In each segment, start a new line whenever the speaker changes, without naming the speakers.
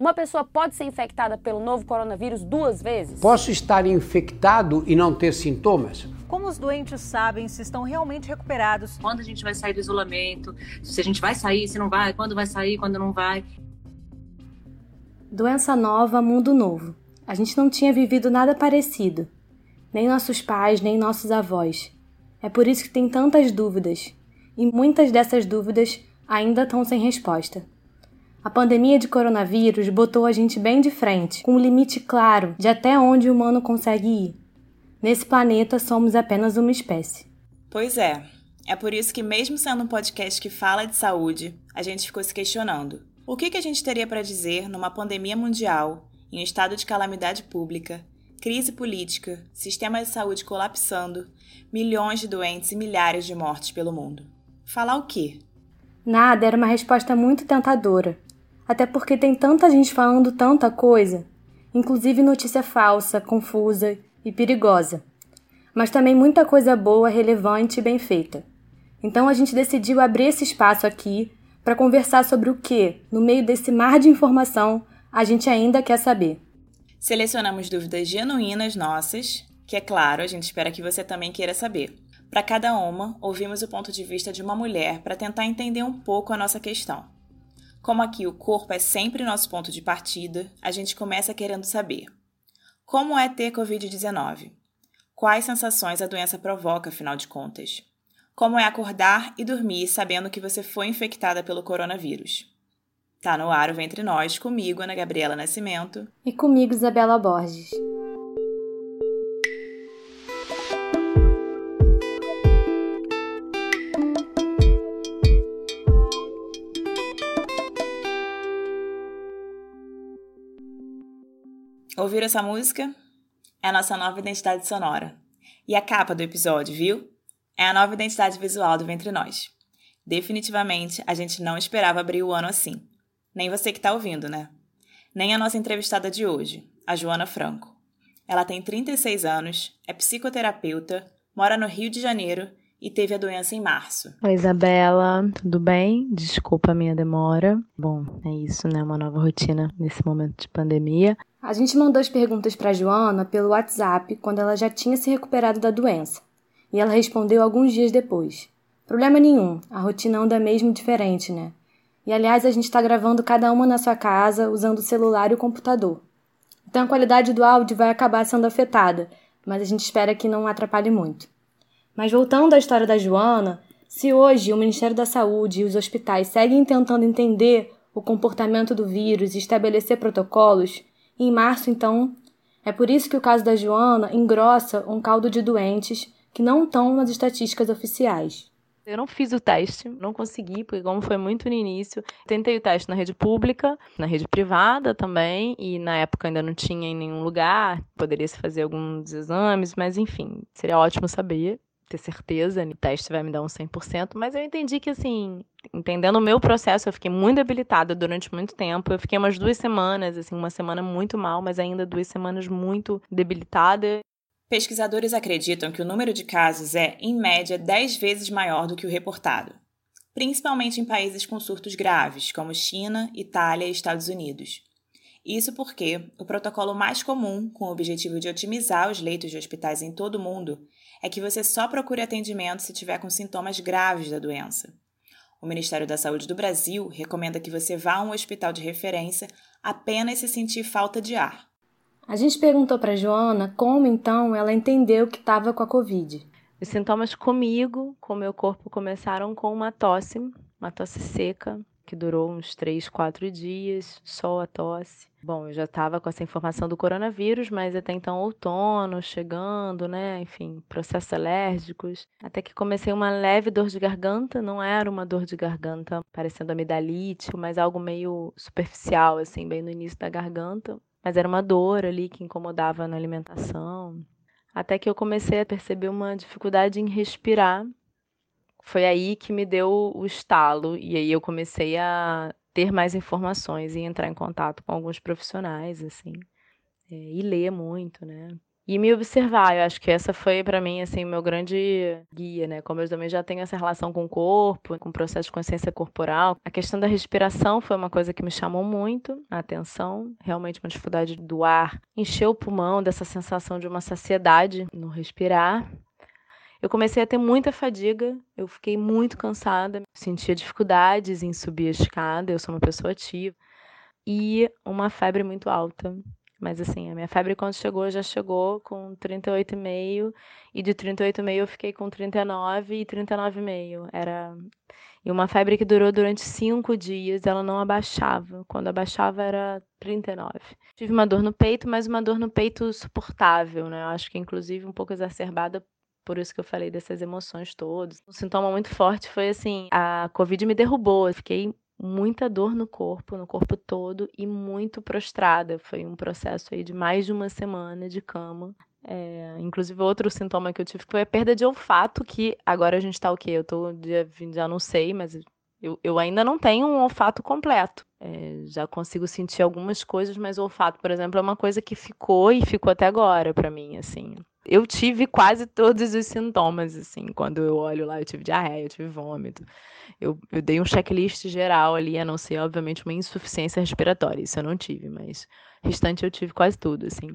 Uma pessoa pode ser infectada pelo novo coronavírus duas vezes?
Posso estar infectado e não ter sintomas?
Como os doentes sabem se estão realmente recuperados?
Quando a gente vai sair do isolamento? Se a gente vai sair, se não vai, quando vai sair, quando não vai.
Doença nova, mundo novo. A gente não tinha vivido nada parecido. Nem nossos pais, nem nossos avós. É por isso que tem tantas dúvidas. E muitas dessas dúvidas ainda estão sem resposta. A pandemia de coronavírus botou a gente bem de frente, com um limite claro de até onde o humano consegue ir. Nesse planeta somos apenas uma espécie.
Pois é. É por isso que, mesmo sendo um podcast que fala de saúde, a gente ficou se questionando: o que, que a gente teria para dizer numa pandemia mundial, em um estado de calamidade pública, crise política, sistema de saúde colapsando, milhões de doentes e milhares de mortes pelo mundo? Falar o quê?
Nada era uma resposta muito tentadora, até porque tem tanta gente falando tanta coisa, inclusive notícia falsa, confusa e perigosa, mas também muita coisa boa, relevante e bem feita. Então a gente decidiu abrir esse espaço aqui para conversar sobre o que, no meio desse mar de informação, a gente ainda quer saber.
Selecionamos dúvidas genuínas nossas, que é claro, a gente espera que você também queira saber. Para cada uma, ouvimos o ponto de vista de uma mulher para tentar entender um pouco a nossa questão. Como aqui o corpo é sempre nosso ponto de partida, a gente começa querendo saber: como é ter Covid-19? Quais sensações a doença provoca, afinal de contas? Como é acordar e dormir sabendo que você foi infectada pelo coronavírus? Tá no ar o Ventre Nós, comigo, Ana Gabriela Nascimento.
E comigo, Isabela Borges.
Ouviram essa música? É a nossa nova identidade sonora. E a capa do episódio, viu? É a nova identidade visual do Ventre Nós. Definitivamente, a gente não esperava abrir o ano assim. Nem você que está ouvindo, né? Nem a nossa entrevistada de hoje, a Joana Franco. Ela tem 36 anos, é psicoterapeuta, mora no Rio de Janeiro e teve a doença em março.
Oi, Isabela, tudo bem? Desculpa a minha demora. Bom, é isso, né? Uma nova rotina nesse momento de pandemia.
A gente mandou as perguntas para Joana pelo WhatsApp quando ela já tinha se recuperado da doença. E ela respondeu alguns dias depois. Problema nenhum, a rotina anda mesmo diferente, né? E aliás, a gente está gravando cada uma na sua casa usando o celular e o computador. Então a qualidade do áudio vai acabar sendo afetada, mas a gente espera que não atrapalhe muito. Mas voltando à história da Joana, se hoje o Ministério da Saúde e os hospitais seguem tentando entender o comportamento do vírus e estabelecer protocolos, em março, então, é por isso que o caso da Joana engrossa um caldo de doentes que não estão nas estatísticas oficiais.
Eu não fiz o teste, não consegui, porque como foi muito no início, tentei o teste na rede pública, na rede privada também, e na época ainda não tinha em nenhum lugar, poderia se fazer alguns exames, mas enfim, seria ótimo saber ter certeza, o teste vai me dar um 100%, mas eu entendi que, assim, entendendo o meu processo, eu fiquei muito debilitada durante muito tempo. Eu fiquei umas duas semanas, assim, uma semana muito mal, mas ainda duas semanas muito debilitada.
Pesquisadores acreditam que o número de casos é, em média, 10 vezes maior do que o reportado, principalmente em países com surtos graves, como China, Itália e Estados Unidos. Isso porque o protocolo mais comum, com o objetivo de otimizar os leitos de hospitais em todo o mundo, é que você só procure atendimento se tiver com sintomas graves da doença. O Ministério da Saúde do Brasil recomenda que você vá a um hospital de referência apenas se sentir falta de ar.
A gente perguntou para Joana como então ela entendeu que estava com a Covid.
Os sintomas comigo, com meu corpo, começaram com uma tosse, uma tosse seca, que durou uns três, quatro dias, só a tosse. Bom, eu já estava com essa informação do coronavírus, mas até então outono chegando, né? Enfim, processos alérgicos. Até que comecei uma leve dor de garganta, não era uma dor de garganta parecendo amidalite, mas algo meio superficial, assim, bem no início da garganta. Mas era uma dor ali que incomodava na alimentação. Até que eu comecei a perceber uma dificuldade em respirar foi aí que me deu o estalo e aí eu comecei a ter mais informações e entrar em contato com alguns profissionais, assim, é, e ler muito, né? e me observar. Eu acho que essa foi para mim assim meu grande guia, né? Como eu também já tenho essa relação com o corpo, com o processo de consciência corporal, a questão da respiração foi uma coisa que me chamou muito a atenção. Realmente uma dificuldade do ar, encheu o pulmão dessa sensação de uma saciedade no respirar. Eu comecei a ter muita fadiga, eu fiquei muito cansada, sentia dificuldades em subir a escada, eu sou uma pessoa ativa, e uma febre muito alta. Mas assim, a minha febre quando chegou, já chegou com 38,5 e de 38,5 eu fiquei com 39 e 39,5. Era e uma febre que durou durante cinco dias, ela não abaixava. Quando abaixava era 39. Tive uma dor no peito, mas uma dor no peito suportável, né? Eu acho que inclusive um pouco exacerbada por isso que eu falei dessas emoções todas. Um sintoma muito forte foi assim, a Covid me derrubou. Eu fiquei muita dor no corpo, no corpo todo e muito prostrada. Foi um processo aí de mais de uma semana de cama. É, inclusive, outro sintoma que eu tive foi a perda de olfato, que agora a gente tá o quê? Eu tô, já não sei, mas eu, eu ainda não tenho um olfato completo. É, já consigo sentir algumas coisas, mas o olfato, por exemplo, é uma coisa que ficou e ficou até agora para mim, assim. Eu tive quase todos os sintomas, assim, quando eu olho lá, eu tive diarreia, eu tive vômito. Eu, eu dei um checklist geral ali, a não ser, obviamente, uma insuficiência respiratória. Isso eu não tive, mas o restante eu tive quase tudo, assim.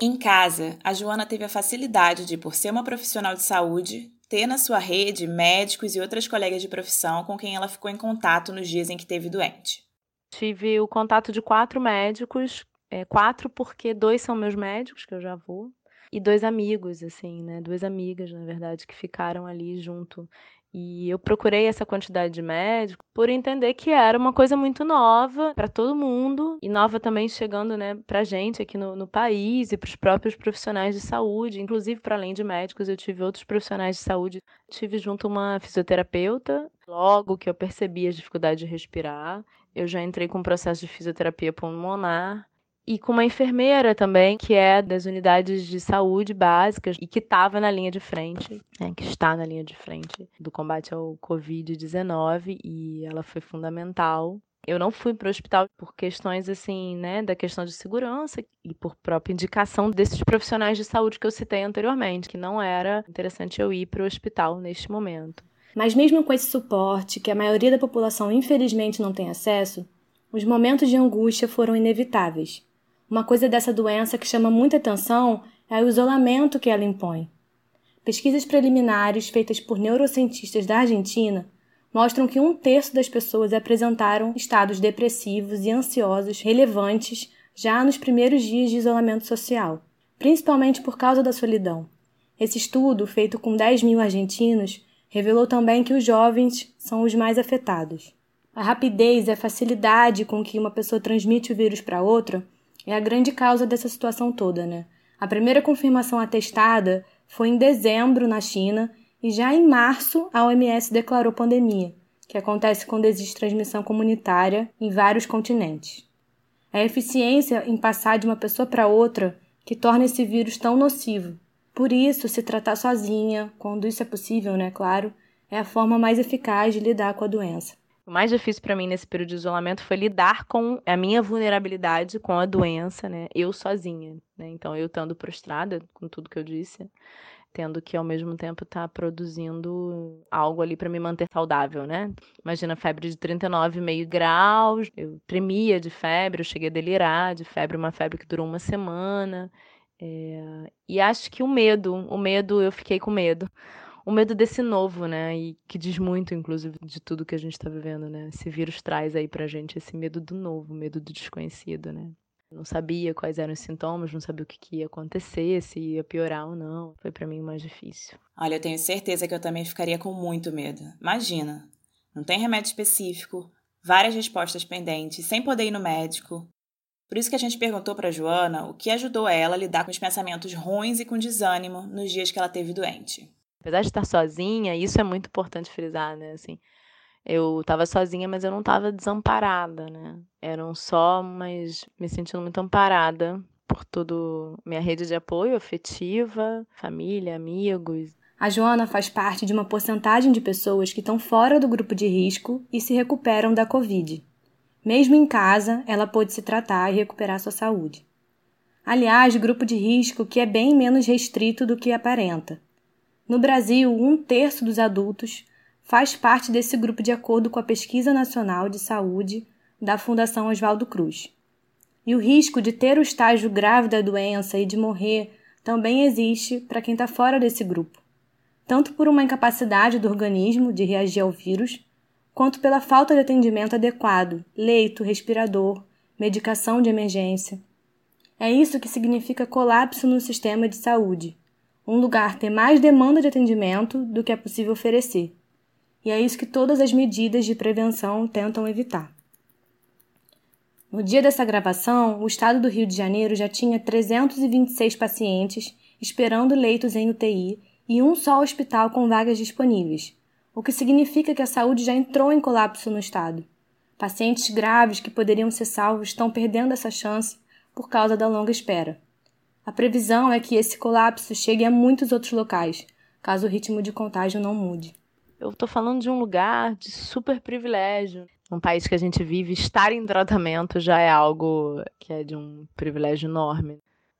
Em casa, a Joana teve a facilidade de, por ser uma profissional de saúde, ter na sua rede médicos e outras colegas de profissão com quem ela ficou em contato nos dias em que teve doente.
Tive o contato de quatro médicos, é, quatro porque dois são meus médicos, que eu já vou, e dois amigos, assim, né? Duas amigas, na verdade, que ficaram ali junto. E eu procurei essa quantidade de médicos por entender que era uma coisa muito nova para todo mundo e nova também chegando, né, para gente aqui no, no país e para os próprios profissionais de saúde, inclusive para além de médicos, eu tive outros profissionais de saúde. Tive junto uma fisioterapeuta. Logo que eu percebi as dificuldades de respirar, eu já entrei com um processo de fisioterapia pulmonar e com uma enfermeira também, que é das unidades de saúde básicas e que estava na linha de frente, né, que está na linha de frente do combate ao Covid-19 e ela foi fundamental. Eu não fui para o hospital por questões assim, né, da questão de segurança e por própria indicação desses profissionais de saúde que eu citei anteriormente, que não era interessante eu ir para o hospital neste momento.
Mas mesmo com esse suporte que a maioria da população infelizmente não tem acesso, os momentos de angústia foram inevitáveis. Uma coisa dessa doença que chama muita atenção é o isolamento que ela impõe. Pesquisas preliminares feitas por neurocientistas da Argentina mostram que um terço das pessoas apresentaram estados depressivos e ansiosos relevantes já nos primeiros dias de isolamento social, principalmente por causa da solidão. Esse estudo, feito com 10 mil argentinos, revelou também que os jovens são os mais afetados. A rapidez e a facilidade com que uma pessoa transmite o vírus para outra é a grande causa dessa situação toda, né? A primeira confirmação atestada foi em dezembro na China e já em março a OMS declarou pandemia, que acontece quando existe transmissão comunitária em vários continentes. É a eficiência em passar de uma pessoa para outra que torna esse vírus tão nocivo. Por isso, se tratar sozinha, quando isso é possível, né, claro, é a forma mais eficaz de lidar com a doença.
O mais difícil para mim nesse período de isolamento foi lidar com a minha vulnerabilidade com a doença, né? Eu sozinha, né? Então, eu estando prostrada com tudo que eu disse, tendo que ao mesmo tempo estar tá produzindo algo ali para me manter saudável, né? Imagina febre de 39,5 graus, eu tremia de febre, eu cheguei a delirar de febre, uma febre que durou uma semana. É... E acho que o medo, o medo, eu fiquei com medo o medo desse novo, né? E que diz muito, inclusive, de tudo que a gente está vivendo, né? Esse vírus traz aí pra gente esse medo do novo, medo do desconhecido, né? Não sabia quais eram os sintomas, não sabia o que, que ia acontecer, se ia piorar ou não. Foi para mim o mais difícil.
Olha, eu tenho certeza que eu também ficaria com muito medo. Imagina, não tem remédio específico, várias respostas pendentes, sem poder ir no médico. Por isso que a gente perguntou para Joana o que ajudou ela a lidar com os pensamentos ruins e com desânimo nos dias que ela teve doente.
Apesar de estar sozinha, isso é muito importante frisar, né? Assim, eu estava sozinha, mas eu não estava desamparada, né? Eram só, mas me sentindo muito amparada por toda minha rede de apoio afetiva, família, amigos.
A Joana faz parte de uma porcentagem de pessoas que estão fora do grupo de risco e se recuperam da Covid. Mesmo em casa, ela pôde se tratar e recuperar sua saúde. Aliás, grupo de risco que é bem menos restrito do que aparenta. No Brasil, um terço dos adultos faz parte desse grupo de acordo com a Pesquisa Nacional de Saúde da Fundação Oswaldo Cruz. E o risco de ter o estágio grave da doença e de morrer também existe para quem está fora desse grupo, tanto por uma incapacidade do organismo de reagir ao vírus, quanto pela falta de atendimento adequado, leito, respirador, medicação de emergência. É isso que significa colapso no sistema de saúde. Um lugar tem mais demanda de atendimento do que é possível oferecer. E é isso que todas as medidas de prevenção tentam evitar. No dia dessa gravação, o estado do Rio de Janeiro já tinha 326 pacientes esperando leitos em UTI e um só hospital com vagas disponíveis, o que significa que a saúde já entrou em colapso no estado. Pacientes graves que poderiam ser salvos estão perdendo essa chance por causa da longa espera. A previsão é que esse colapso chegue a muitos outros locais, caso o ritmo de contágio não mude.
Eu estou falando de um lugar de super privilégio um país que a gente vive, estar em tratamento já é algo que é de um privilégio enorme.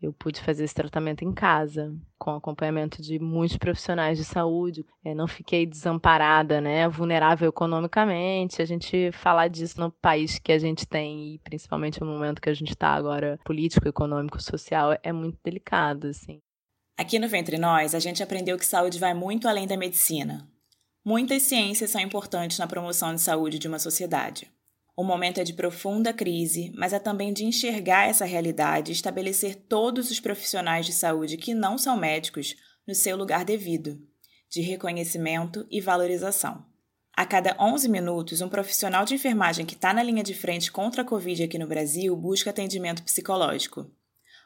Eu pude fazer esse tratamento em casa, com acompanhamento de muitos profissionais de saúde. Eu não fiquei desamparada, né, vulnerável economicamente. A gente falar disso no país que a gente tem, e principalmente no momento que a gente está agora, político, econômico, social, é muito delicado, assim.
Aqui no Ventre Nós, a gente aprendeu que saúde vai muito além da medicina. Muitas ciências são importantes na promoção de saúde de uma sociedade. O momento é de profunda crise, mas é também de enxergar essa realidade e estabelecer todos os profissionais de saúde que não são médicos no seu lugar devido, de reconhecimento e valorização. A cada 11 minutos, um profissional de enfermagem que está na linha de frente contra a Covid aqui no Brasil busca atendimento psicológico.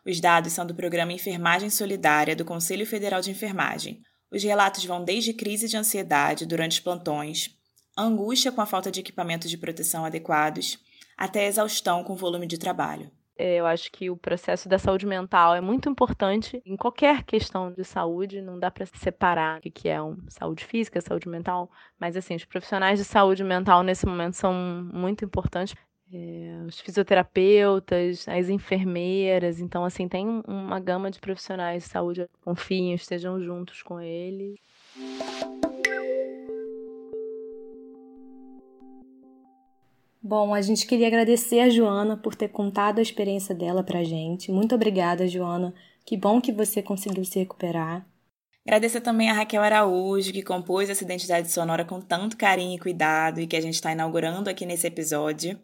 Os dados são do programa Enfermagem Solidária do Conselho Federal de Enfermagem, os relatos vão desde crise de ansiedade durante os plantões, angústia com a falta de equipamentos de proteção adequados, até exaustão com o volume de trabalho.
É, eu acho que o processo da saúde mental é muito importante em qualquer questão de saúde, não dá para separar o que é um, saúde física, saúde mental, mas assim, os profissionais de saúde mental nesse momento são muito importantes é, os fisioterapeutas, as enfermeiras. Então, assim, tem uma gama de profissionais de saúde. Confiem, estejam juntos com ele.
Bom, a gente queria agradecer a Joana por ter contado a experiência dela pra gente. Muito obrigada, Joana. Que bom que você conseguiu se recuperar.
Agradecer também a Raquel Araújo, que compôs essa identidade sonora com tanto carinho e cuidado e que a gente está inaugurando aqui nesse episódio.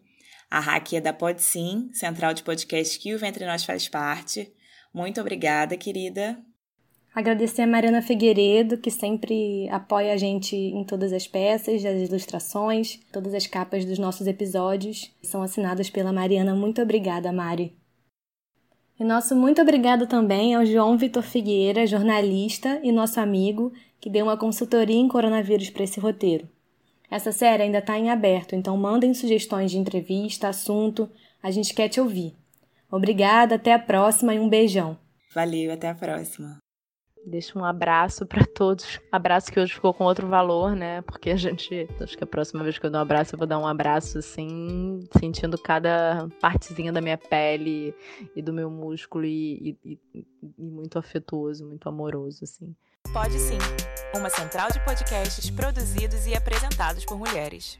A Hack é da Pode Sim, central de podcast que o Ventre Nós faz parte. Muito obrigada, querida.
Agradecer a Mariana Figueiredo, que sempre apoia a gente em todas as peças, as ilustrações, todas as capas dos nossos episódios são assinadas pela Mariana. Muito obrigada, Mari. E nosso muito obrigado também ao João Vitor Figueira, jornalista e nosso amigo, que deu uma consultoria em coronavírus para esse roteiro. Essa série ainda está em aberto, então mandem sugestões de entrevista, assunto, a gente quer te ouvir. Obrigada, até a próxima e um beijão.
Valeu, até a próxima.
Deixa um abraço para todos. Abraço que hoje ficou com outro valor, né? Porque a gente. Acho que a próxima vez que eu dou um abraço, eu vou dar um abraço assim, sentindo cada partezinha da minha pele e do meu músculo e, e, e, e muito afetuoso, muito amoroso, assim.
Pode sim. Uma central de podcasts produzidos e apresentados por mulheres.